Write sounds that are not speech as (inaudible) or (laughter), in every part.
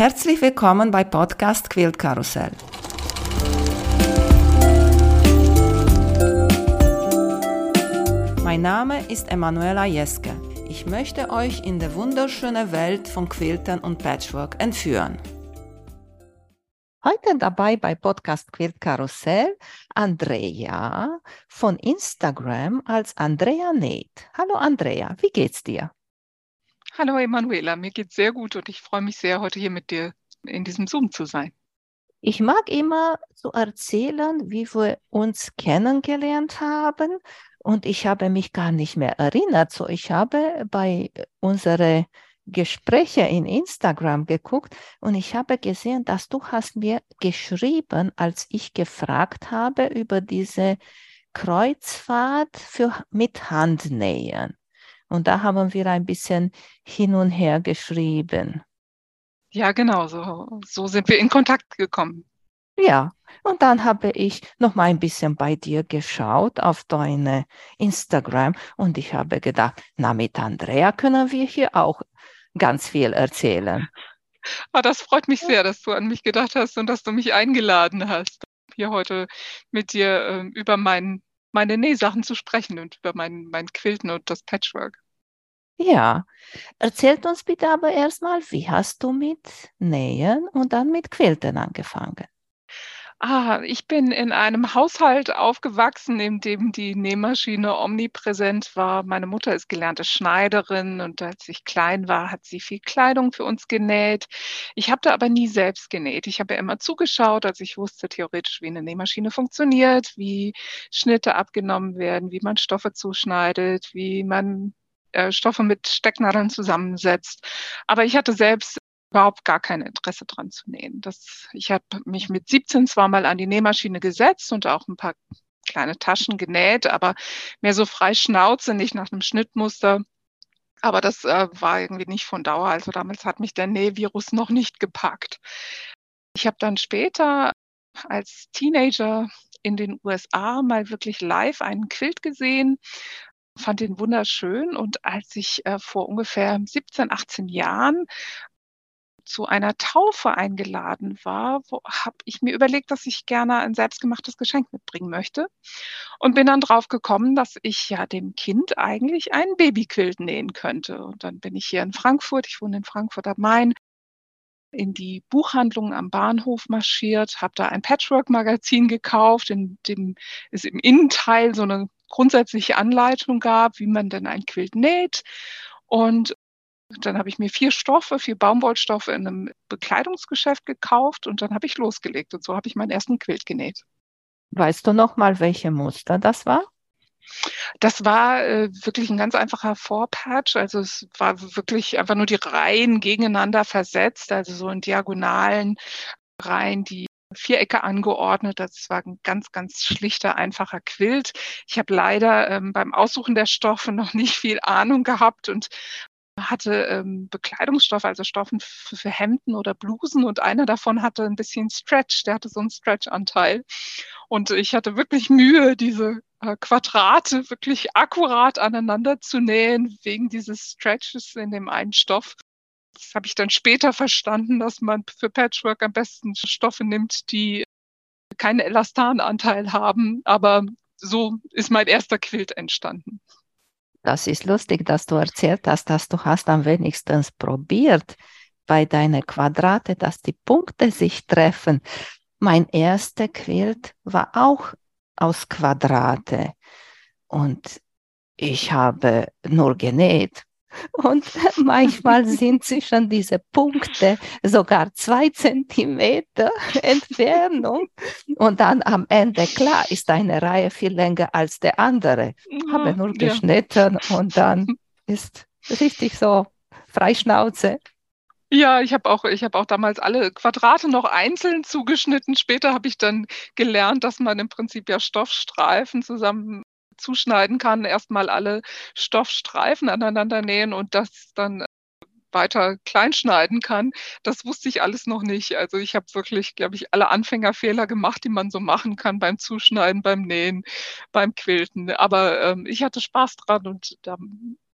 Herzlich willkommen bei Podcast Quilt Karussell. Mein Name ist Emanuela Jeske. Ich möchte euch in die wunderschöne Welt von Quiltern und Patchwork entführen. Heute dabei bei Podcast Quilt Karussell Andrea von Instagram als Andrea Nate. Hallo Andrea, wie geht's dir? Hallo Emanuela, mir geht's sehr gut und ich freue mich sehr, heute hier mit dir in diesem Zoom zu sein. Ich mag immer so erzählen, wie wir uns kennengelernt haben und ich habe mich gar nicht mehr erinnert. So, ich habe bei unseren Gespräche in Instagram geguckt und ich habe gesehen, dass du hast mir geschrieben, als ich gefragt habe über diese Kreuzfahrt für mit Handnähen. Und da haben wir ein bisschen hin und her geschrieben. Ja, genau, so, so sind wir in Kontakt gekommen. Ja, und dann habe ich noch mal ein bisschen bei dir geschaut auf deine Instagram und ich habe gedacht, na mit Andrea können wir hier auch ganz viel erzählen. Ah, das freut mich sehr, dass du an mich gedacht hast und dass du mich eingeladen hast, hier heute mit dir äh, über mein, meine Nähsachen zu sprechen und über mein, mein Quilten und das Patchwork. Ja, erzählt uns bitte aber erstmal, wie hast du mit Nähen und dann mit Quilten angefangen? Ah, ich bin in einem Haushalt aufgewachsen, in dem die Nähmaschine omnipräsent war. Meine Mutter ist gelernte Schneiderin und als ich klein war, hat sie viel Kleidung für uns genäht. Ich habe da aber nie selbst genäht. Ich habe ja immer zugeschaut, als ich wusste theoretisch, wie eine Nähmaschine funktioniert, wie Schnitte abgenommen werden, wie man Stoffe zuschneidet, wie man äh, Stoffe mit Stecknadeln zusammensetzt. Aber ich hatte selbst überhaupt gar kein Interesse dran zu nähen. Das, ich habe mich mit 17 zwar mal an die Nähmaschine gesetzt und auch ein paar kleine Taschen genäht, aber mehr so frei Schnauze, nicht nach einem Schnittmuster. Aber das äh, war irgendwie nicht von Dauer. Also damals hat mich der Nähvirus noch nicht gepackt. Ich habe dann später als Teenager in den USA mal wirklich live einen Quilt gesehen fand ihn wunderschön. Und als ich äh, vor ungefähr 17, 18 Jahren zu einer Taufe eingeladen war, habe ich mir überlegt, dass ich gerne ein selbstgemachtes Geschenk mitbringen möchte und bin dann drauf gekommen, dass ich ja dem Kind eigentlich einen Babyquilt nähen könnte. Und dann bin ich hier in Frankfurt, ich wohne in Frankfurt am Main, in die Buchhandlung am Bahnhof marschiert, habe da ein Patchwork-Magazin gekauft, in dem es im Innenteil so eine grundsätzliche Anleitung gab, wie man denn ein Quilt näht. Und dann habe ich mir vier Stoffe, vier Baumwollstoffe in einem Bekleidungsgeschäft gekauft und dann habe ich losgelegt. Und so habe ich meinen ersten Quilt genäht. Weißt du noch mal, welche Muster das war? Das war äh, wirklich ein ganz einfacher Vorpatch. Also es war wirklich einfach nur die Reihen gegeneinander versetzt, also so in diagonalen Reihen, die Vierecke angeordnet. Das war ein ganz, ganz schlichter, einfacher Quilt. Ich habe leider ähm, beim Aussuchen der Stoffe noch nicht viel Ahnung gehabt und hatte ähm, Bekleidungsstoff, also Stoffen für Hemden oder Blusen und einer davon hatte ein bisschen Stretch, der hatte so einen Stretch-Anteil. Und ich hatte wirklich Mühe, diese äh, Quadrate wirklich akkurat aneinander zu nähen, wegen dieses Stretches in dem einen Stoff. Das habe ich dann später verstanden, dass man für Patchwork am besten Stoffe nimmt, die keinen Elastananteil haben. Aber so ist mein erster Quilt entstanden. Das ist lustig, dass du erzählt hast, dass du hast am wenigsten probiert bei deinen Quadrate, dass die Punkte sich treffen. Mein erster Quilt war auch aus Quadrate und ich habe nur genäht und manchmal sind zwischen diese Punkte sogar zwei Zentimeter (laughs) Entfernung. Und dann am Ende, klar, ist eine Reihe viel länger als der andere. Habe nur geschnitten ja. und dann ist richtig so Freischnauze. Ja, ich habe auch, ich habe auch damals alle Quadrate noch einzeln zugeschnitten. Später habe ich dann gelernt, dass man im Prinzip ja Stoffstreifen zusammen zuschneiden kann, erstmal alle Stoffstreifen aneinander nähen und das dann weiter kleinschneiden kann. Das wusste ich alles noch nicht. Also ich habe wirklich, glaube ich, alle Anfängerfehler gemacht, die man so machen kann beim Zuschneiden, beim Nähen, beim Quilten. Aber ähm, ich hatte Spaß dran und da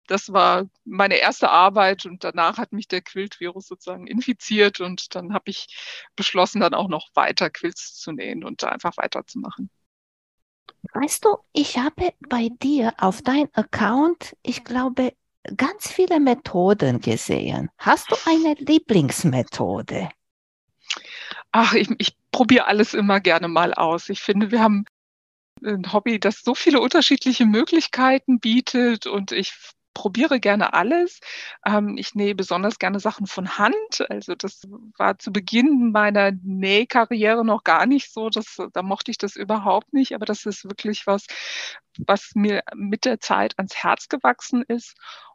das war meine erste Arbeit und danach hat mich der Quiltvirus sozusagen infiziert und dann habe ich beschlossen, dann auch noch weiter Quilts zu nähen und da einfach weiterzumachen. Weißt du, ich habe bei dir auf dein Account, ich glaube, ganz viele Methoden gesehen. Hast du eine Lieblingsmethode? Ach, ich, ich probiere alles immer gerne mal aus. Ich finde, wir haben ein Hobby, das so viele unterschiedliche Möglichkeiten bietet und ich probiere gerne alles. Ähm, ich nähe besonders gerne Sachen von Hand. Also das war zu Beginn meiner Nähkarriere noch gar nicht so. Das, da mochte ich das überhaupt nicht. Aber das ist wirklich was, was mir mit der Zeit ans Herz gewachsen ist.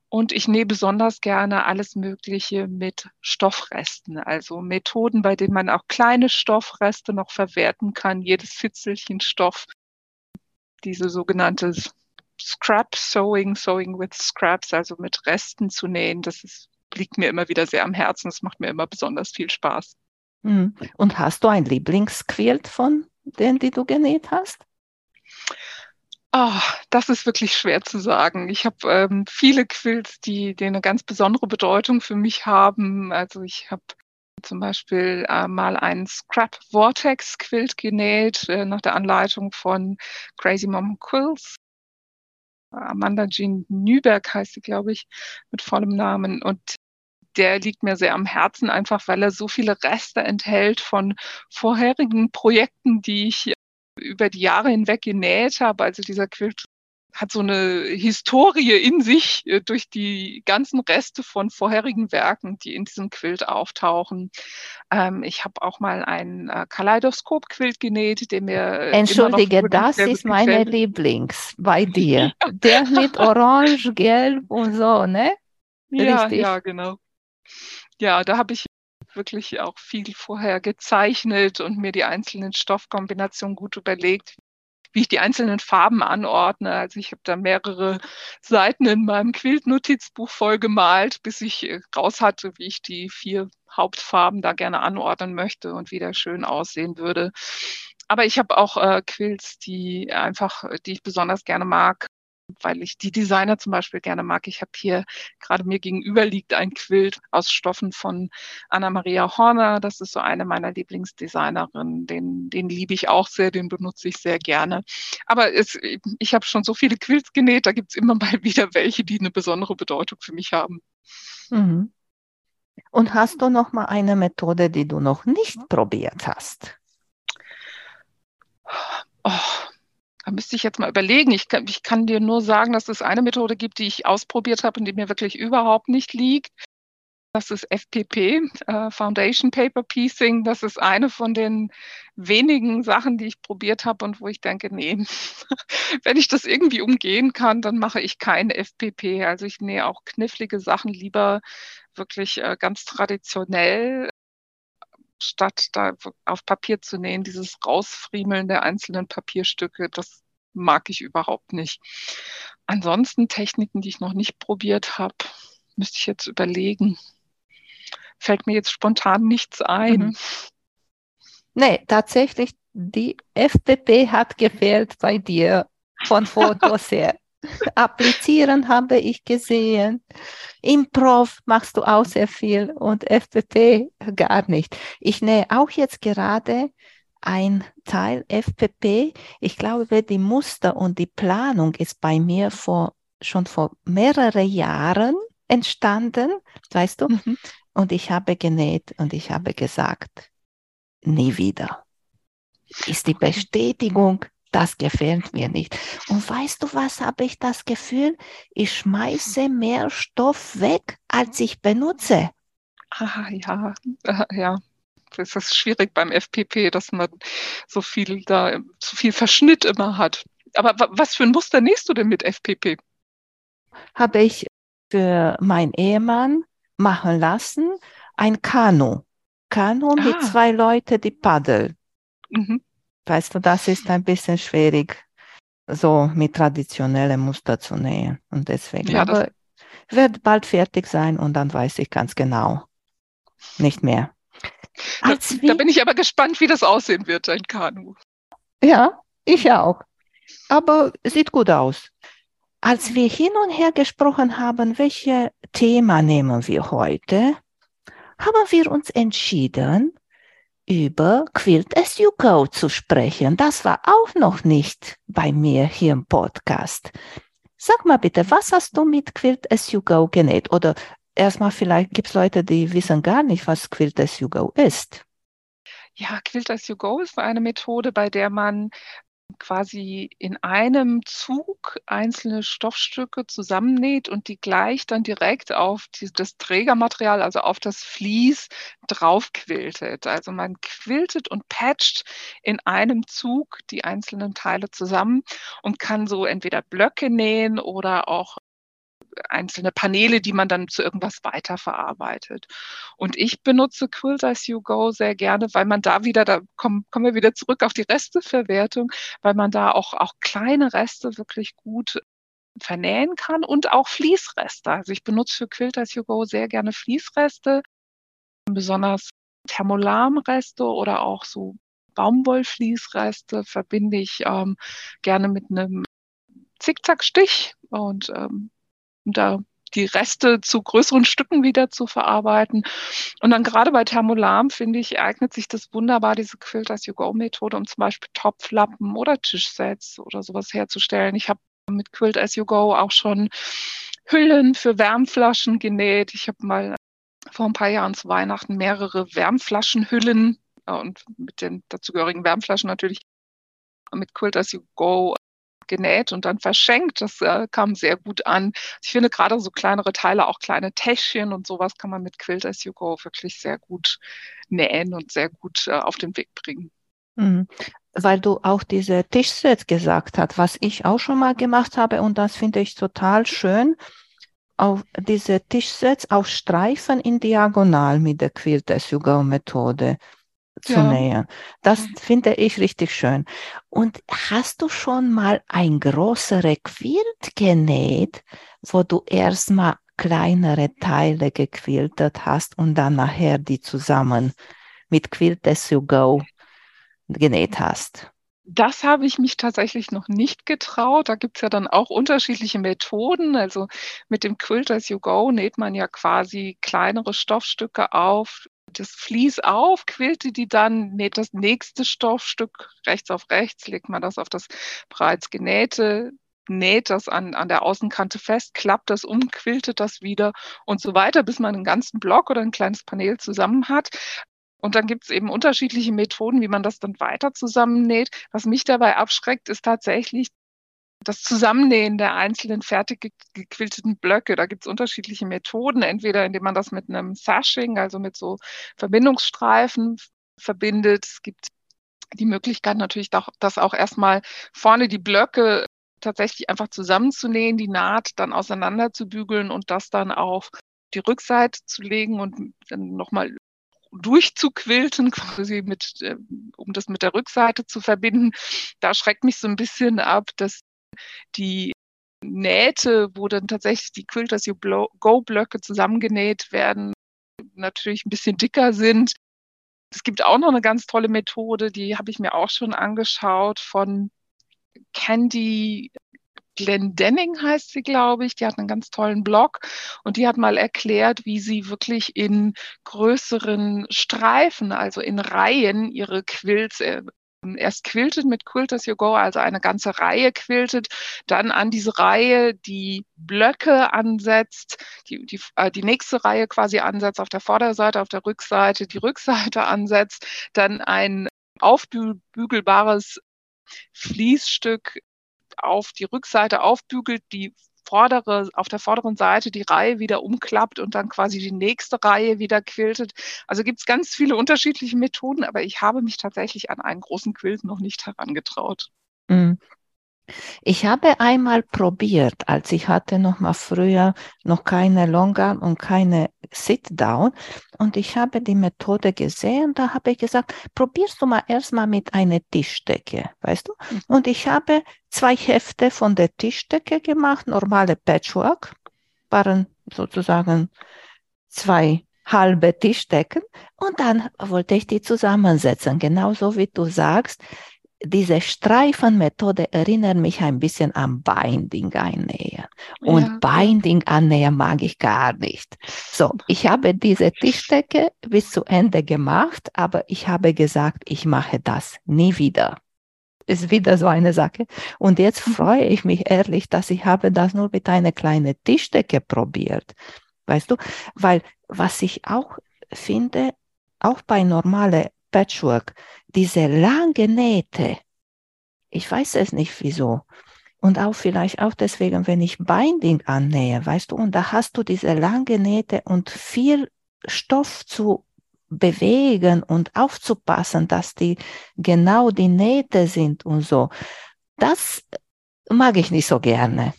Und ich nähe besonders gerne alles Mögliche mit Stoffresten, also Methoden, bei denen man auch kleine Stoffreste noch verwerten kann, jedes Fitzelchen Stoff. Diese sogenannte Scrap Sewing, Sewing with Scraps, also mit Resten zu nähen, das ist, liegt mir immer wieder sehr am Herzen. Das macht mir immer besonders viel Spaß. Hm. Und hast du ein Lieblingsquilt von denen, die du genäht hast? Oh, das ist wirklich schwer zu sagen. Ich habe ähm, viele Quilts, die, die eine ganz besondere Bedeutung für mich haben. Also ich habe zum Beispiel äh, mal einen Scrap Vortex Quilt genäht äh, nach der Anleitung von Crazy Mom Quills. Amanda Jean Nüberg heißt sie, glaube ich, mit vollem Namen. Und der liegt mir sehr am Herzen, einfach weil er so viele Reste enthält von vorherigen Projekten, die ich über die Jahre hinweg genäht habe. Also dieser Quilt hat so eine Historie in sich äh, durch die ganzen Reste von vorherigen Werken, die in diesem Quilt auftauchen. Ähm, ich habe auch mal einen äh, Kaleidoskop-Quilt genäht, der mir. Äh, Entschuldige, das ist meine Lieblings bei (laughs) dir. Ja. Der mit Orange, Gelb und so, ne? Ja, Richtig. ja, genau. Ja, da habe ich wirklich auch viel vorher gezeichnet und mir die einzelnen Stoffkombinationen gut überlegt, wie ich die einzelnen Farben anordne. Also ich habe da mehrere Seiten in meinem Quilt-Notizbuch voll gemalt, bis ich äh, raus hatte, wie ich die vier Hauptfarben da gerne anordnen möchte und wie der schön aussehen würde. Aber ich habe auch äh, Quilts, die einfach, die ich besonders gerne mag, weil ich die Designer zum Beispiel gerne mag. Ich habe hier gerade mir gegenüber liegt ein Quilt aus Stoffen von Anna-Maria Horner. Das ist so eine meiner Lieblingsdesignerinnen. Den, den liebe ich auch sehr, den benutze ich sehr gerne. Aber es, ich habe schon so viele Quilts genäht, da gibt es immer (laughs) mal wieder welche, die eine besondere Bedeutung für mich haben. Mhm. Und hast du noch mal eine Methode, die du noch nicht probiert hast? Oh, da müsste ich jetzt mal überlegen. Ich kann, ich kann dir nur sagen, dass es eine Methode gibt, die ich ausprobiert habe und die mir wirklich überhaupt nicht liegt. Das ist FPP, äh, Foundation Paper Piecing. Das ist eine von den wenigen Sachen, die ich probiert habe und wo ich denke, nee, (laughs) wenn ich das irgendwie umgehen kann, dann mache ich kein FPP. Also ich nähe auch knifflige Sachen lieber wirklich äh, ganz traditionell statt da auf Papier zu nähen, dieses Rausfriemeln der einzelnen Papierstücke, das mag ich überhaupt nicht. Ansonsten Techniken, die ich noch nicht probiert habe, müsste ich jetzt überlegen. Fällt mir jetzt spontan nichts ein. Mhm. Nee, tatsächlich, die FPP hat gefehlt bei dir von Fotos (laughs) her. Applizieren habe ich gesehen. Improv machst du auch sehr viel und FPP gar nicht. Ich nähe auch jetzt gerade ein Teil FPP. Ich glaube, die Muster und die Planung ist bei mir vor, schon vor mehreren Jahren entstanden, weißt du? Mhm. Und ich habe genäht und ich habe gesagt, nie wieder. Ist die Bestätigung, das gefällt mir nicht. Und weißt du, was habe ich das Gefühl? Ich schmeiße mehr Stoff weg, als ich benutze. Ah, ja, ja. Das ist schwierig beim FPP, dass man so viel da, so viel Verschnitt immer hat. Aber was für ein Muster nähst du denn mit FPP? Habe ich für meinen Ehemann machen lassen ein Kanu. Kanu ah. mit zwei Leuten, die paddeln. Mhm. Weißt du, das ist ein bisschen schwierig, so mit traditionellen Muster zu nähen. Und deswegen, ja, aber wird bald fertig sein und dann weiß ich ganz genau nicht mehr. Da, da, bin ich aber gespannt, wie das aussehen wird, ein Kanu. Ja, ich auch. Aber sieht gut aus. als wir hin und her gesprochen haben, welche Thema nehmen wir heute, haben wir uns entschieden, über Quilt as You Go zu sprechen. Das war auch noch nicht bei mir hier im Podcast. Sag mal bitte, was hast du mit Quilt as You Go genäht? Oder erstmal vielleicht gibt es Leute, die wissen gar nicht, was Quilt as You Go ist. Ja, Quilt as You Go ist eine Methode, bei der man quasi in einem Zug einzelne Stoffstücke zusammennäht und die gleich dann direkt auf die, das Trägermaterial, also auf das Vlies draufquiltet. Also man quiltet und patcht in einem Zug die einzelnen Teile zusammen und kann so entweder Blöcke nähen oder auch einzelne Paneele, die man dann zu irgendwas weiterverarbeitet. Und ich benutze Quilt as You Go sehr gerne, weil man da wieder, da kommen, kommen wir wieder zurück auf die Resteverwertung, weil man da auch, auch kleine Reste wirklich gut vernähen kann und auch Fließreste. Also ich benutze für Quilt as You Go sehr gerne Fließreste, besonders Thermolarmreste oder auch so Baumwollfließreste verbinde ich ähm, gerne mit einem Zickzackstich und ähm, um da die Reste zu größeren Stücken wieder zu verarbeiten. Und dann gerade bei Thermolarm, finde ich, eignet sich das wunderbar, diese Quilt as You Go Methode, um zum Beispiel Topflappen oder Tischsets oder sowas herzustellen. Ich habe mit Quilt as You Go auch schon Hüllen für Wärmflaschen genäht. Ich habe mal vor ein paar Jahren zu Weihnachten mehrere Wärmflaschenhüllen äh, und mit den dazugehörigen Wärmflaschen natürlich mit Quilt as You Go genäht und dann verschenkt. Das äh, kam sehr gut an. Ich finde gerade so kleinere Teile, auch kleine Täschchen und sowas kann man mit Quilt as You Go wirklich sehr gut nähen und sehr gut äh, auf den Weg bringen. Mhm. Weil du auch diese Tischsets gesagt hast, was ich auch schon mal gemacht habe und das finde ich total schön auf diese Tischsets auf Streifen in Diagonal mit der Quilt as You Go Methode zu ja. nähen. Das finde ich richtig schön. Und hast du schon mal ein größere Quilt genäht, wo du erstmal kleinere Teile gequiltet hast und dann nachher die zusammen mit Quilt as you go genäht hast? Das habe ich mich tatsächlich noch nicht getraut. Da gibt es ja dann auch unterschiedliche Methoden. Also mit dem Quilt as you go näht man ja quasi kleinere Stoffstücke auf, das Vlies auf, quillte die dann, näht das nächste Stoffstück rechts auf rechts, legt man das auf das bereits genähte, näht das an, an der Außenkante fest, klappt das um, quiltet das wieder und so weiter, bis man einen ganzen Block oder ein kleines Panel zusammen hat. Und dann gibt es eben unterschiedliche Methoden, wie man das dann weiter zusammennäht. Was mich dabei abschreckt, ist tatsächlich das Zusammennähen der einzelnen fertig gequilteten Blöcke. Da gibt es unterschiedliche Methoden, entweder indem man das mit einem Sashing, also mit so Verbindungsstreifen verbindet. Es gibt die Möglichkeit natürlich, das auch erstmal vorne die Blöcke tatsächlich einfach zusammenzunähen, die Naht dann auseinander zu bügeln und das dann auf die Rückseite zu legen und dann nochmal durchzuquilten, (laughs) quasi mit, äh, um das mit der Rückseite zu verbinden. Da schreckt mich so ein bisschen ab, dass die Nähte, wo dann tatsächlich die Quilt as you go Blöcke zusammengenäht werden, natürlich ein bisschen dicker sind. Es gibt auch noch eine ganz tolle Methode, die habe ich mir auch schon angeschaut von Candy Glendenning heißt sie, glaube ich. Die hat einen ganz tollen Blog und die hat mal erklärt, wie sie wirklich in größeren Streifen, also in Reihen, ihre Quilts äh, erst quiltet mit Quilt as you go, also eine ganze Reihe quiltet, dann an diese Reihe die Blöcke ansetzt, die, die, äh, die nächste Reihe quasi ansetzt auf der Vorderseite, auf der Rückseite die Rückseite ansetzt, dann ein aufbügelbares Fließstück auf die Rückseite aufbügelt, die vordere, auf der vorderen Seite die Reihe wieder umklappt und dann quasi die nächste Reihe wieder quiltet. Also gibt es ganz viele unterschiedliche Methoden, aber ich habe mich tatsächlich an einen großen Quilt noch nicht herangetraut. Mhm. Ich habe einmal probiert, als ich hatte noch mal früher noch keine Longarm und keine Sit-Down und ich habe die Methode gesehen, da habe ich gesagt, probierst du mal erstmal mit einer Tischdecke, weißt du? Mhm. Und ich habe zwei Hefte von der Tischdecke gemacht, normale Patchwork, waren sozusagen zwei halbe Tischdecken und dann wollte ich die zusammensetzen, genauso wie du sagst diese Streifenmethode erinnert mich ein bisschen an Binding einnähen. Und ja, Binding annähern mag ich gar nicht. So, ich habe diese Tischdecke bis zu Ende gemacht, aber ich habe gesagt, ich mache das nie wieder. Ist wieder so eine Sache. Und jetzt mhm. freue ich mich ehrlich, dass ich habe das nur mit einer kleinen Tischdecke probiert. Weißt du? Weil was ich auch finde, auch bei normale Patchwork, diese lange Nähte, ich weiß es nicht wieso. Und auch vielleicht auch deswegen, wenn ich Binding annähe, weißt du, und da hast du diese lange Nähte und viel Stoff zu bewegen und aufzupassen, dass die genau die Nähte sind und so. Das mag ich nicht so gerne.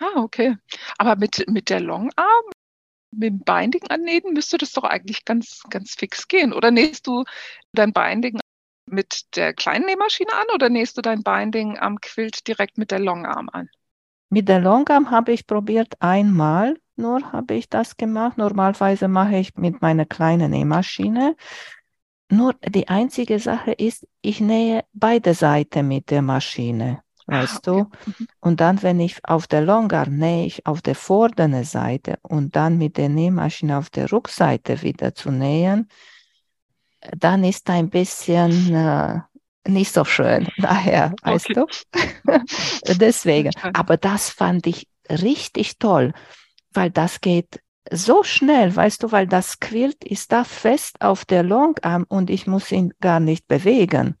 Ah, okay. Aber mit, mit der Longarm, mit dem Binding annähen, müsste das doch eigentlich ganz, ganz fix gehen. Oder nähst du dein Binding mit der kleinen Nähmaschine an oder nähst du dein Binding am Quilt direkt mit der Longarm an? Mit der Longarm habe ich probiert einmal, nur habe ich das gemacht. Normalerweise mache ich mit meiner kleinen Nähmaschine. Nur die einzige Sache ist, ich nähe beide Seiten mit der Maschine, weißt ah, okay. du? Mhm. Und dann, wenn ich auf der Longarm nähe, auf der vorderen Seite und dann mit der Nähmaschine auf der Rückseite wieder zu nähen, dann ist ein bisschen äh, nicht so schön. (laughs) Daher, weißt okay. du? (laughs) Deswegen. Aber das fand ich richtig toll, weil das geht so schnell, weißt du, weil das Quilt ist da fest auf der Longarm und ich muss ihn gar nicht bewegen.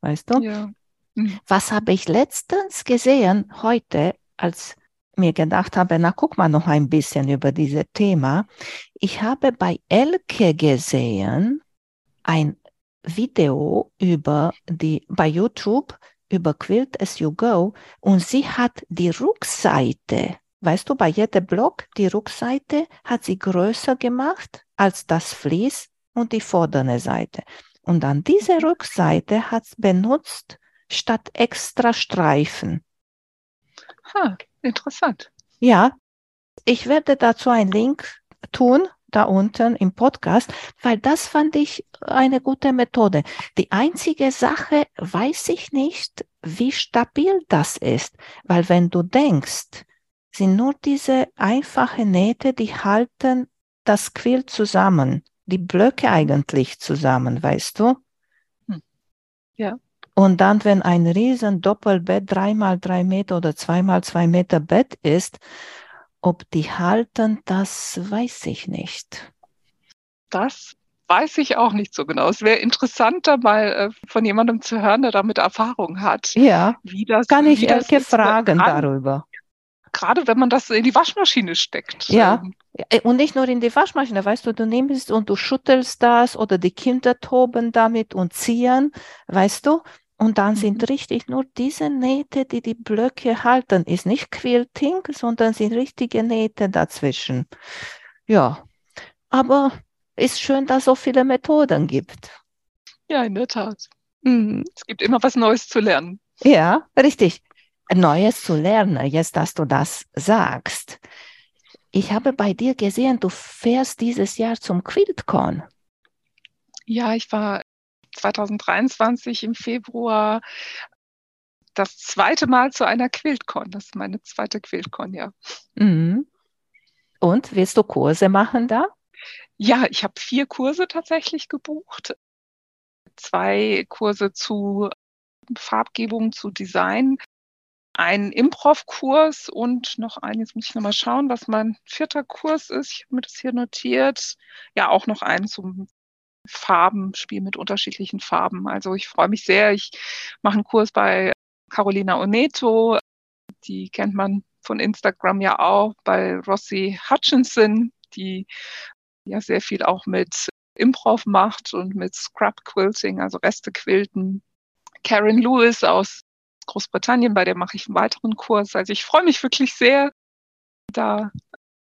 Weißt du? Ja. Mhm. Was habe ich letztens gesehen, heute, als mir gedacht habe, na guck mal noch ein bisschen über dieses Thema. Ich habe bei Elke gesehen, ein Video über die, bei YouTube über Quilt as you go und sie hat die Rückseite, weißt du, bei jedem Block, die Rückseite hat sie größer gemacht als das Vlies und die vordere Seite. Und an diese Rückseite hat sie benutzt statt extra Streifen. Ha, interessant. Ja, ich werde dazu einen Link tun da unten im Podcast, weil das fand ich eine gute Methode. Die einzige Sache weiß ich nicht, wie stabil das ist, weil wenn du denkst, sind nur diese einfachen Nähte, die halten das Quilt zusammen, die Blöcke eigentlich zusammen, weißt du? Hm. Ja. Und dann, wenn ein riesen Doppelbett, dreimal drei Meter oder zweimal zwei Meter Bett ist, ob die halten, das weiß ich nicht. Das weiß ich auch nicht so genau. Es wäre interessanter, mal äh, von jemandem zu hören, der damit Erfahrung hat. Ja, wie das, kann ich Elke fragen an, darüber. Gerade wenn man das in die Waschmaschine steckt. Ja, ähm. und nicht nur in die Waschmaschine, weißt du, du nimmst und du schüttelst das oder die Kinder toben damit und ziehen, weißt du, und dann sind mhm. richtig nur diese Nähte, die die Blöcke halten. Ist nicht Quilting, sondern sind richtige Nähte dazwischen. Ja, aber ist schön, dass es so viele Methoden gibt. Ja, in der Tat. Mhm. Es gibt immer was Neues zu lernen. Ja, richtig. Neues zu lernen, jetzt, dass du das sagst. Ich habe bei dir gesehen, du fährst dieses Jahr zum QuiltCon. Ja, ich war 2023 im Februar das zweite Mal zu einer Quiltcon. Das ist meine zweite Quiltcon, ja. Mhm. Und willst du Kurse machen da? Ja, ich habe vier Kurse tatsächlich gebucht. Zwei Kurse zu Farbgebung, zu Design, ein Improv-Kurs und noch einen, jetzt muss ich nochmal schauen, was mein vierter Kurs ist. Ich habe mir das hier notiert. Ja, auch noch einen zum Farben, spiele mit unterschiedlichen Farben. Also ich freue mich sehr. Ich mache einen Kurs bei Carolina Oneto. Die kennt man von Instagram ja auch, bei Rossi Hutchinson, die ja sehr viel auch mit Improv macht und mit Scrub Quilting, also Reste quilten. Karen Lewis aus Großbritannien, bei der mache ich einen weiteren Kurs. Also ich freue mich wirklich sehr, da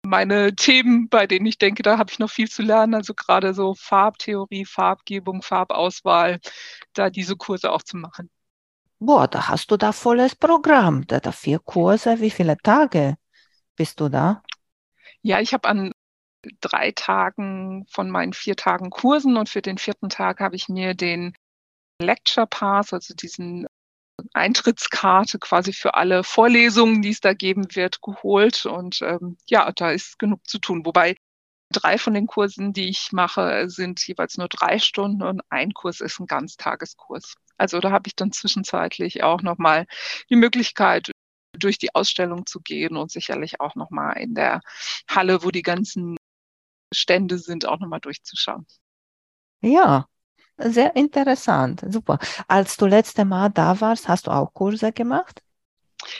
meine Themen, bei denen ich denke, da habe ich noch viel zu lernen. Also gerade so Farbtheorie, Farbgebung, Farbauswahl, da diese Kurse auch zu machen. Boah, da hast du da volles Programm. Da, da vier Kurse. Wie viele Tage bist du da? Ja, ich habe an drei Tagen von meinen vier Tagen Kursen und für den vierten Tag habe ich mir den Lecture Pass, also diesen Eintrittskarte quasi für alle Vorlesungen, die es da geben wird, geholt. Und ähm, ja, da ist genug zu tun. Wobei drei von den Kursen, die ich mache, sind jeweils nur drei Stunden und ein Kurs ist ein Ganztageskurs. Also da habe ich dann zwischenzeitlich auch nochmal die Möglichkeit, durch die Ausstellung zu gehen und sicherlich auch nochmal in der Halle, wo die ganzen Stände sind, auch nochmal durchzuschauen. Ja, sehr interessant, super. Als du letzte Mal da warst, hast du auch Kurse gemacht?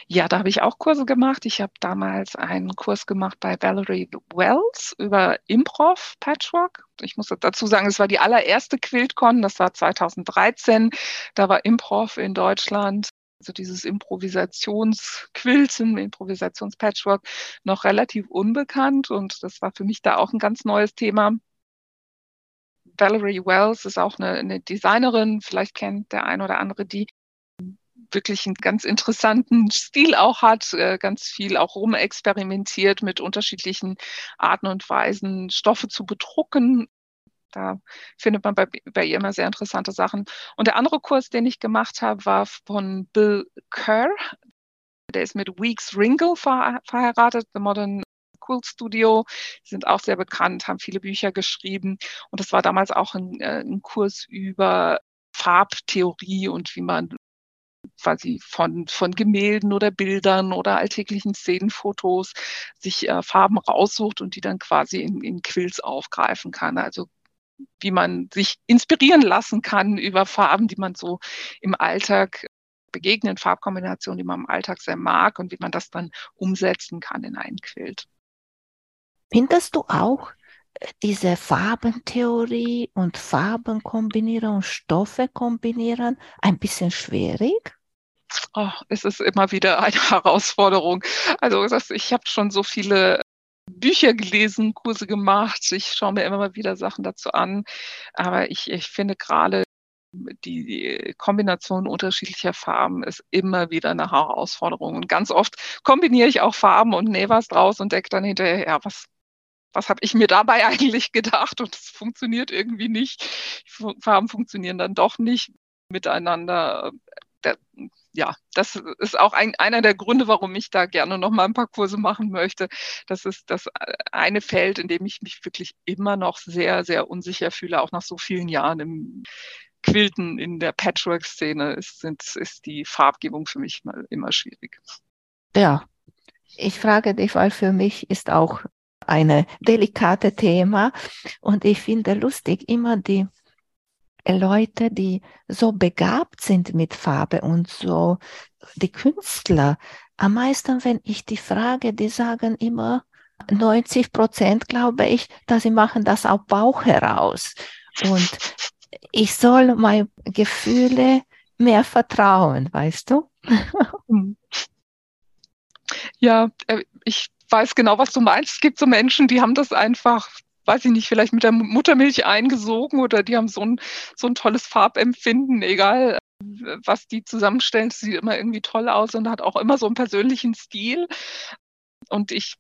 Ja, da habe ich auch Kurse gemacht. Ich habe damals einen Kurs gemacht bei Valerie Wells über Improv Patchwork. Ich muss dazu sagen, es war die allererste QuiltCon, das war 2013. Da war Improv in Deutschland also dieses Improvisationsquilten, Improvisationspatchwork noch relativ unbekannt und das war für mich da auch ein ganz neues Thema. Valerie Wells ist auch eine, eine Designerin, vielleicht kennt der ein oder andere die wirklich einen ganz interessanten Stil auch hat, äh, ganz viel auch rumexperimentiert mit unterschiedlichen Arten und Weisen, Stoffe zu bedrucken. Da findet man bei, bei ihr immer sehr interessante Sachen. Und der andere Kurs, den ich gemacht habe, war von Bill Kerr. Der ist mit Weeks Ringle verheiratet, The Modern Cool Studio, die sind auch sehr bekannt, haben viele Bücher geschrieben. Und das war damals auch ein, äh, ein Kurs über Farbtheorie und wie man quasi von, von Gemälden oder Bildern oder alltäglichen Szenenfotos sich äh, Farben raussucht und die dann quasi in, in Quills aufgreifen kann. Also wie man sich inspirieren lassen kann über Farben, die man so im Alltag begegnen, Farbkombinationen, die man im Alltag sehr mag und wie man das dann umsetzen kann in einen Quilt. Findest du auch äh, diese Farbentheorie und Farben kombinieren und Stoffe kombinieren ein bisschen schwierig? Oh, es ist immer wieder eine (laughs) Herausforderung. Also ich habe schon so viele Bücher gelesen, Kurse gemacht. Ich schaue mir immer mal wieder Sachen dazu an. Aber ich, ich finde gerade die Kombination unterschiedlicher Farben ist immer wieder eine Herausforderung. Und ganz oft kombiniere ich auch Farben und nähe was draus und decke dann hinterher, ja, was, was habe ich mir dabei (laughs) eigentlich gedacht? Und es funktioniert irgendwie nicht. Farben funktionieren dann doch nicht miteinander. Ja, das ist auch ein, einer der Gründe, warum ich da gerne noch mal ein paar Kurse machen möchte. Das ist das eine Feld, in dem ich mich wirklich immer noch sehr, sehr unsicher fühle, auch nach so vielen Jahren im Quilten in der Patchwork-Szene ist, sind, ist die Farbgebung für mich mal immer schwierig. Ja, ich frage dich, weil für mich ist auch eine delikate Thema. Und ich finde lustig, immer die Leute, die so begabt sind mit Farbe und so die Künstler, am meisten, wenn ich die frage, die sagen immer, 90 Prozent glaube ich, dass sie machen das auf Bauch heraus. Und ich soll meine Gefühle mehr vertrauen, weißt du? (laughs) Ja, äh, ich weiß genau, was du meinst. Es gibt so Menschen, die haben das einfach, weiß ich nicht, vielleicht mit der Muttermilch eingesogen oder die haben so ein, so ein tolles Farbempfinden, egal was die zusammenstellen, das sieht immer irgendwie toll aus und hat auch immer so einen persönlichen Stil. Und ich,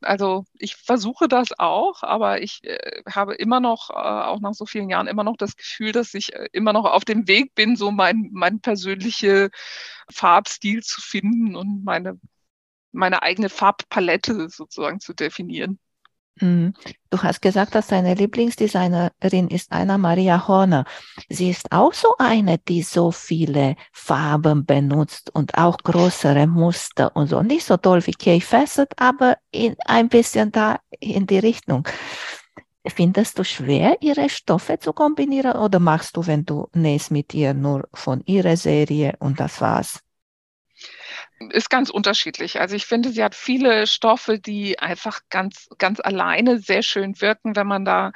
also ich versuche das auch, aber ich äh, habe immer noch, äh, auch nach so vielen Jahren, immer noch das Gefühl, dass ich äh, immer noch auf dem Weg bin, so mein, mein persönliche Farbstil zu finden und meine meine eigene Farbpalette sozusagen zu definieren. Mhm. Du hast gesagt, dass deine Lieblingsdesignerin ist Anna Maria Horner. Sie ist auch so eine, die so viele Farben benutzt und auch größere Muster und so. Nicht so toll wie Kay Fassett, aber in, ein bisschen da in die Richtung. Findest du schwer, ihre Stoffe zu kombinieren oder machst du, wenn du nähst mit ihr nur von ihrer Serie und das war's? Ist ganz unterschiedlich. Also ich finde, sie hat viele Stoffe, die einfach ganz, ganz alleine sehr schön wirken, wenn man da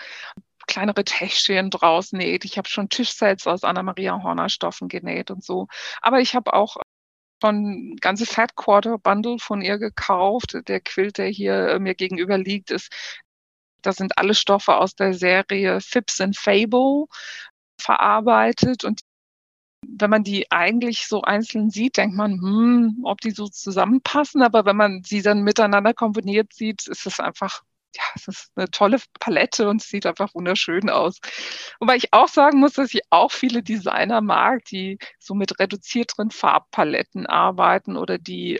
kleinere Täschchen draus näht. Ich habe schon Tischsets aus Anna-Maria Horner Stoffen genäht und so. Aber ich habe auch schon ganze Fat Quarter Bundle von ihr gekauft. Der Quilt, der hier äh, mir gegenüber liegt, ist, das sind alle Stoffe aus der Serie Phipps and Fable verarbeitet und wenn man die eigentlich so einzeln sieht, denkt man, hm, ob die so zusammenpassen. Aber wenn man sie dann miteinander kombiniert sieht, ist es einfach ja, es ist eine tolle Palette und sieht einfach wunderschön aus. Wobei ich auch sagen muss, dass ich auch viele Designer mag, die so mit reduzierteren Farbpaletten arbeiten oder die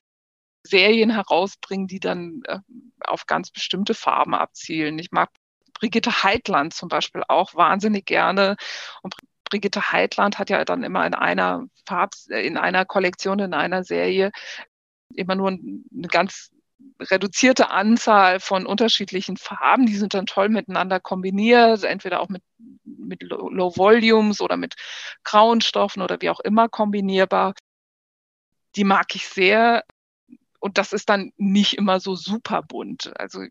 Serien herausbringen, die dann äh, auf ganz bestimmte Farben abzielen. Ich mag Brigitte Heitland zum Beispiel auch wahnsinnig gerne. Und Brigitte Heitland hat ja dann immer in einer Farb, in einer Kollektion, in einer Serie immer nur eine ganz reduzierte Anzahl von unterschiedlichen Farben. Die sind dann toll miteinander kombiniert, entweder auch mit, mit Low Volumes oder mit grauen Stoffen oder wie auch immer kombinierbar. Die mag ich sehr. Und das ist dann nicht immer so super bunt. Also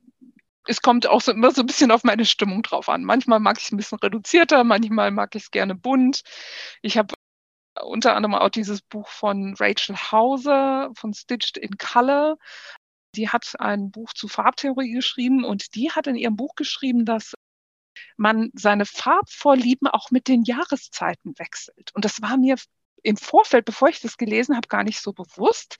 es kommt auch so immer so ein bisschen auf meine Stimmung drauf an. Manchmal mag ich es ein bisschen reduzierter, manchmal mag ich es gerne bunt. Ich habe unter anderem auch dieses Buch von Rachel Hauser von Stitched in Color. Die hat ein Buch zu Farbtheorie geschrieben und die hat in ihrem Buch geschrieben, dass man seine Farbvorlieben auch mit den Jahreszeiten wechselt. Und das war mir im Vorfeld, bevor ich das gelesen habe, gar nicht so bewusst.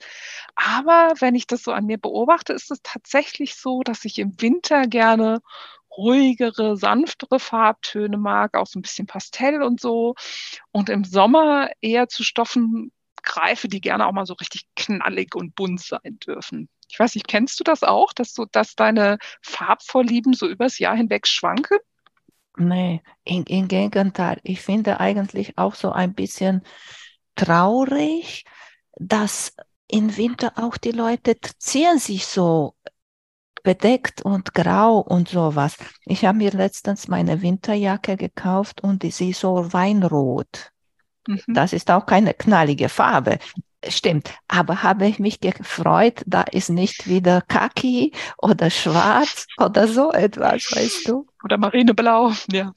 Aber wenn ich das so an mir beobachte, ist es tatsächlich so, dass ich im Winter gerne ruhigere, sanftere Farbtöne mag, auch so ein bisschen Pastell und so. Und im Sommer eher zu Stoffen greife, die gerne auch mal so richtig knallig und bunt sein dürfen. Ich weiß nicht, kennst du das auch, dass du, dass deine Farbvorlieben so übers Jahr hinweg schwanken? Nee, im, im Gegenteil. Ich finde eigentlich auch so ein bisschen traurig, dass im Winter auch die Leute ziehen sich so bedeckt und grau und sowas. Ich habe mir letztens meine Winterjacke gekauft und sie ist so weinrot. Mhm. Das ist auch keine knallige Farbe. Stimmt, aber habe ich mich gefreut, da ist nicht wieder Kaki oder Schwarz oder so etwas, weißt du? Oder Marineblau, ja,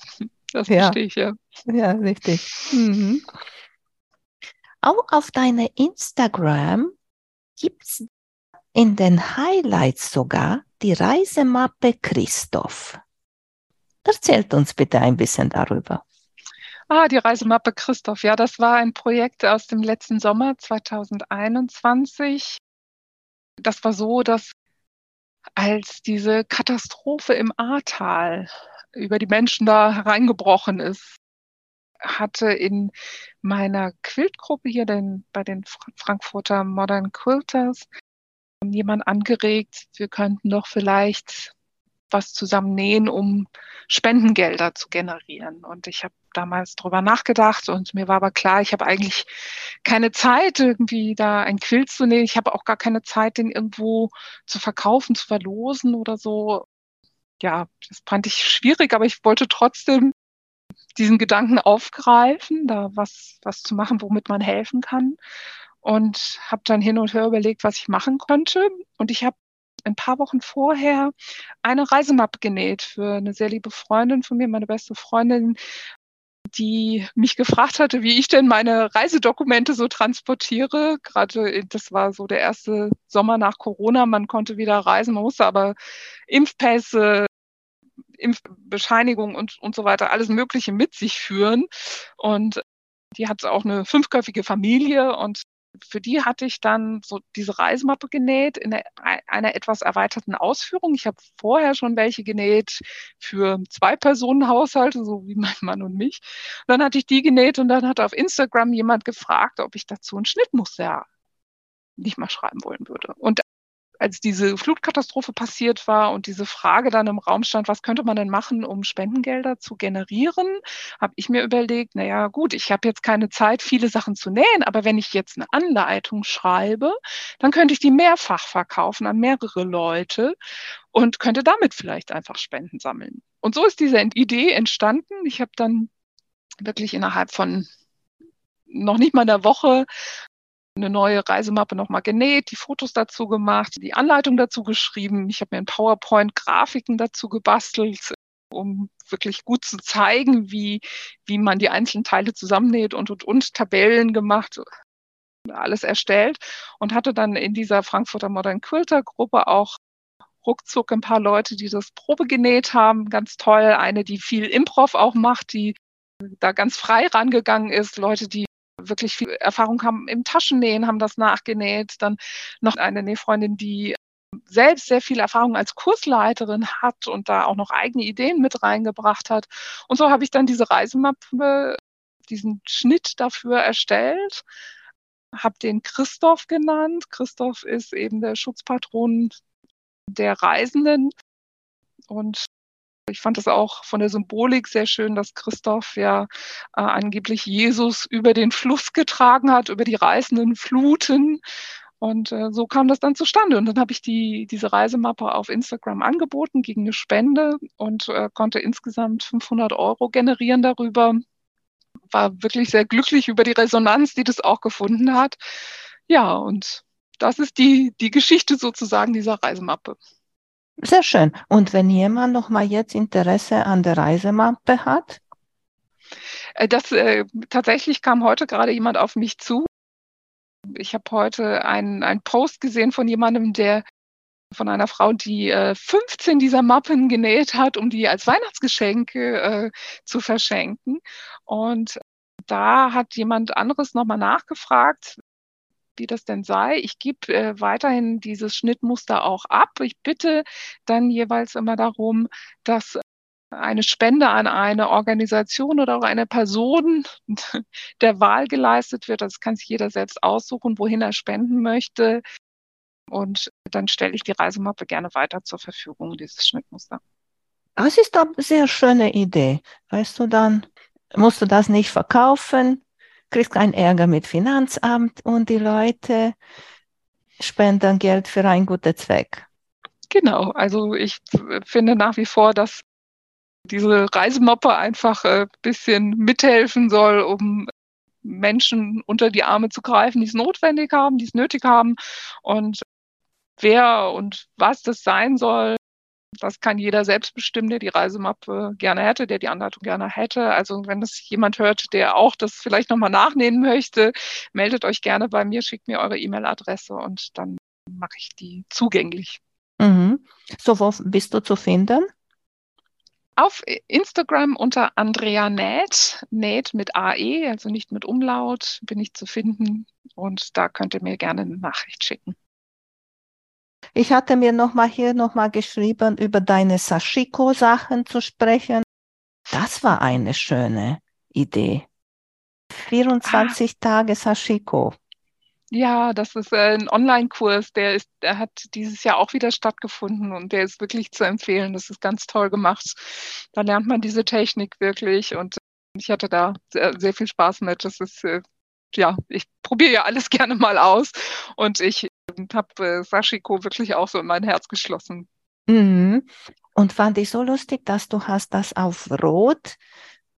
das ja. verstehe ich, ja. Ja, richtig. Mhm. Auch auf deine Instagram gibt es in den Highlights sogar die Reisemappe Christoph. Erzählt uns bitte ein bisschen darüber. Ah, die Reisemappe Christoph. Ja, das war ein Projekt aus dem letzten Sommer 2021. Das war so, dass als diese Katastrophe im Ahrtal über die Menschen da hereingebrochen ist, hatte in meiner Quiltgruppe hier den, bei den Frankfurter Modern Quilters jemand angeregt, wir könnten doch vielleicht was zusammen nähen, um Spendengelder zu generieren. Und ich habe damals drüber nachgedacht und mir war aber klar, ich habe eigentlich keine Zeit, irgendwie da ein Quilt zu nähen. Ich habe auch gar keine Zeit, den irgendwo zu verkaufen, zu verlosen oder so. Ja, das fand ich schwierig, aber ich wollte trotzdem diesen Gedanken aufgreifen, da was, was zu machen, womit man helfen kann. Und habe dann hin und her überlegt, was ich machen könnte. Und ich habe ein paar Wochen vorher eine Reisemappe genäht für eine sehr liebe Freundin von mir, meine beste Freundin, die mich gefragt hatte, wie ich denn meine Reisedokumente so transportiere. Gerade das war so der erste Sommer nach Corona. Man konnte wieder reisen, man musste aber Impfpässe, Impfbescheinigung und, und so weiter, alles Mögliche mit sich führen. Und die hat auch eine fünfköpfige Familie und für die hatte ich dann so diese Reisemappe genäht in einer etwas erweiterten Ausführung. Ich habe vorher schon welche genäht für zwei Personen Haushalte, so wie mein Mann und mich. Und dann hatte ich die genäht und dann hat auf Instagram jemand gefragt, ob ich dazu ein Schnittmuster nicht mal schreiben wollen würde. Und als diese Flutkatastrophe passiert war und diese Frage dann im Raum stand, was könnte man denn machen, um Spendengelder zu generieren, habe ich mir überlegt, naja gut, ich habe jetzt keine Zeit, viele Sachen zu nähen, aber wenn ich jetzt eine Anleitung schreibe, dann könnte ich die mehrfach verkaufen an mehrere Leute und könnte damit vielleicht einfach Spenden sammeln. Und so ist diese Idee entstanden. Ich habe dann wirklich innerhalb von noch nicht mal einer Woche eine neue Reisemappe nochmal genäht, die Fotos dazu gemacht, die Anleitung dazu geschrieben. Ich habe mir in PowerPoint Grafiken dazu gebastelt, um wirklich gut zu zeigen, wie, wie man die einzelnen Teile zusammennäht und, und, und Tabellen gemacht, alles erstellt und hatte dann in dieser Frankfurter Modern Quilter Gruppe auch ruckzuck ein paar Leute, die das Probe genäht haben. Ganz toll. Eine, die viel Improv auch macht, die da ganz frei rangegangen ist. Leute, die wirklich viel Erfahrung haben im Taschennähen, haben das nachgenäht. Dann noch eine Nähfreundin, die selbst sehr viel Erfahrung als Kursleiterin hat und da auch noch eigene Ideen mit reingebracht hat. Und so habe ich dann diese Reisemappe, diesen Schnitt dafür erstellt, habe den Christoph genannt. Christoph ist eben der Schutzpatron der Reisenden und ich fand es auch von der Symbolik sehr schön, dass Christoph ja äh, angeblich Jesus über den Fluss getragen hat, über die reißenden Fluten. Und äh, so kam das dann zustande. Und dann habe ich die, diese Reisemappe auf Instagram angeboten gegen eine Spende und äh, konnte insgesamt 500 Euro generieren darüber. War wirklich sehr glücklich über die Resonanz, die das auch gefunden hat. Ja, und das ist die, die Geschichte sozusagen dieser Reisemappe. Sehr schön. Und wenn jemand noch mal jetzt Interesse an der Reisemappe hat? Äh, das äh, tatsächlich kam heute gerade jemand auf mich zu. Ich habe heute einen, einen Post gesehen von jemandem, der von einer Frau, die äh, 15 dieser Mappen genäht hat, um die als Weihnachtsgeschenke äh, zu verschenken. Und da hat jemand anderes nochmal nachgefragt, wie das denn sei. Ich gebe äh, weiterhin dieses Schnittmuster auch ab. Ich bitte dann jeweils immer darum, dass eine Spende an eine Organisation oder auch eine Person (laughs) der Wahl geleistet wird. Das kann sich jeder selbst aussuchen, wohin er spenden möchte. Und dann stelle ich die Reisemappe gerne weiter zur Verfügung, dieses Schnittmuster. Das ist eine sehr schöne Idee. Weißt du, dann musst du das nicht verkaufen, kriegst keinen Ärger mit Finanzamt und die Leute spenden Geld für einen guten Zweck. Genau, also ich finde nach wie vor, dass diese Reisemappe einfach ein äh, bisschen mithelfen soll, um Menschen unter die Arme zu greifen, die es notwendig haben, die es nötig haben. Und wer und was das sein soll, das kann jeder selbst bestimmen, der die Reisemappe gerne hätte, der die Anleitung gerne hätte. Also wenn das jemand hört, der auch das vielleicht nochmal nachnehmen möchte, meldet euch gerne bei mir, schickt mir eure E-Mail-Adresse und dann mache ich die zugänglich. Mhm. So, wo bist du zu finden? Auf Instagram unter Andrea Näht, Näht mit AE, also nicht mit Umlaut, bin ich zu finden. Und da könnt ihr mir gerne eine Nachricht schicken. Ich hatte mir nochmal hier nochmal geschrieben, über deine Sashiko-Sachen zu sprechen. Das war eine schöne Idee. 24 ah. Tage Sashiko. Ja, das ist äh, ein Online-Kurs, der ist, der hat dieses Jahr auch wieder stattgefunden und der ist wirklich zu empfehlen. Das ist ganz toll gemacht. Da lernt man diese Technik wirklich und ich hatte da sehr, sehr viel Spaß mit. Das ist äh, ja, ich probiere ja alles (laughs) gerne mal aus und ich habe äh, Sashiko wirklich auch so in mein Herz geschlossen. Mhm. Und fand ich so lustig, dass du hast das auf Rot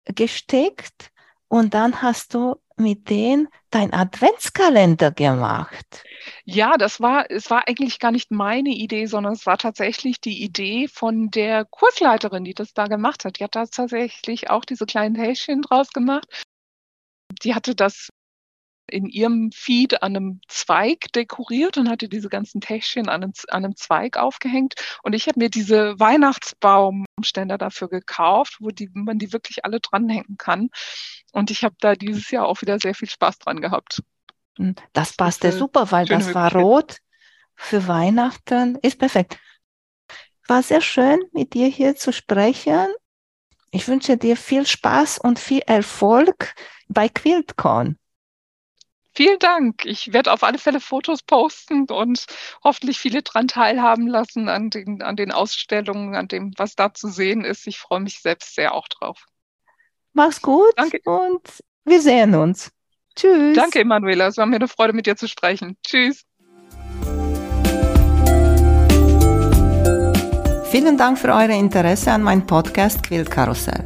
gesteckt und dann hast du mit denen dein Adventskalender gemacht. Ja, das war, es war eigentlich gar nicht meine Idee, sondern es war tatsächlich die Idee von der Kursleiterin, die das da gemacht hat. Die hat da tatsächlich auch diese kleinen Häschen draus gemacht. Die hatte das in ihrem Feed an einem Zweig dekoriert und hatte diese ganzen Täschchen an einem, an einem Zweig aufgehängt. Und ich habe mir diese Weihnachtsbaumständer dafür gekauft, wo die, man die wirklich alle dranhängen kann. Und ich habe da dieses Jahr auch wieder sehr viel Spaß dran gehabt. Hm, das passte super, weil das war rot für Weihnachten. Ist perfekt. War sehr schön, mit dir hier zu sprechen. Ich wünsche dir viel Spaß und viel Erfolg bei QuiltCon. Vielen Dank. Ich werde auf alle Fälle Fotos posten und hoffentlich viele daran teilhaben lassen an den, an den Ausstellungen, an dem, was da zu sehen ist. Ich freue mich selbst sehr auch drauf. Mach's gut Danke. und wir sehen uns. Tschüss. Danke, Emanuela. Es war mir eine Freude, mit dir zu sprechen. Tschüss. Vielen Dank für euer Interesse an meinem Podcast Quiltkarussell.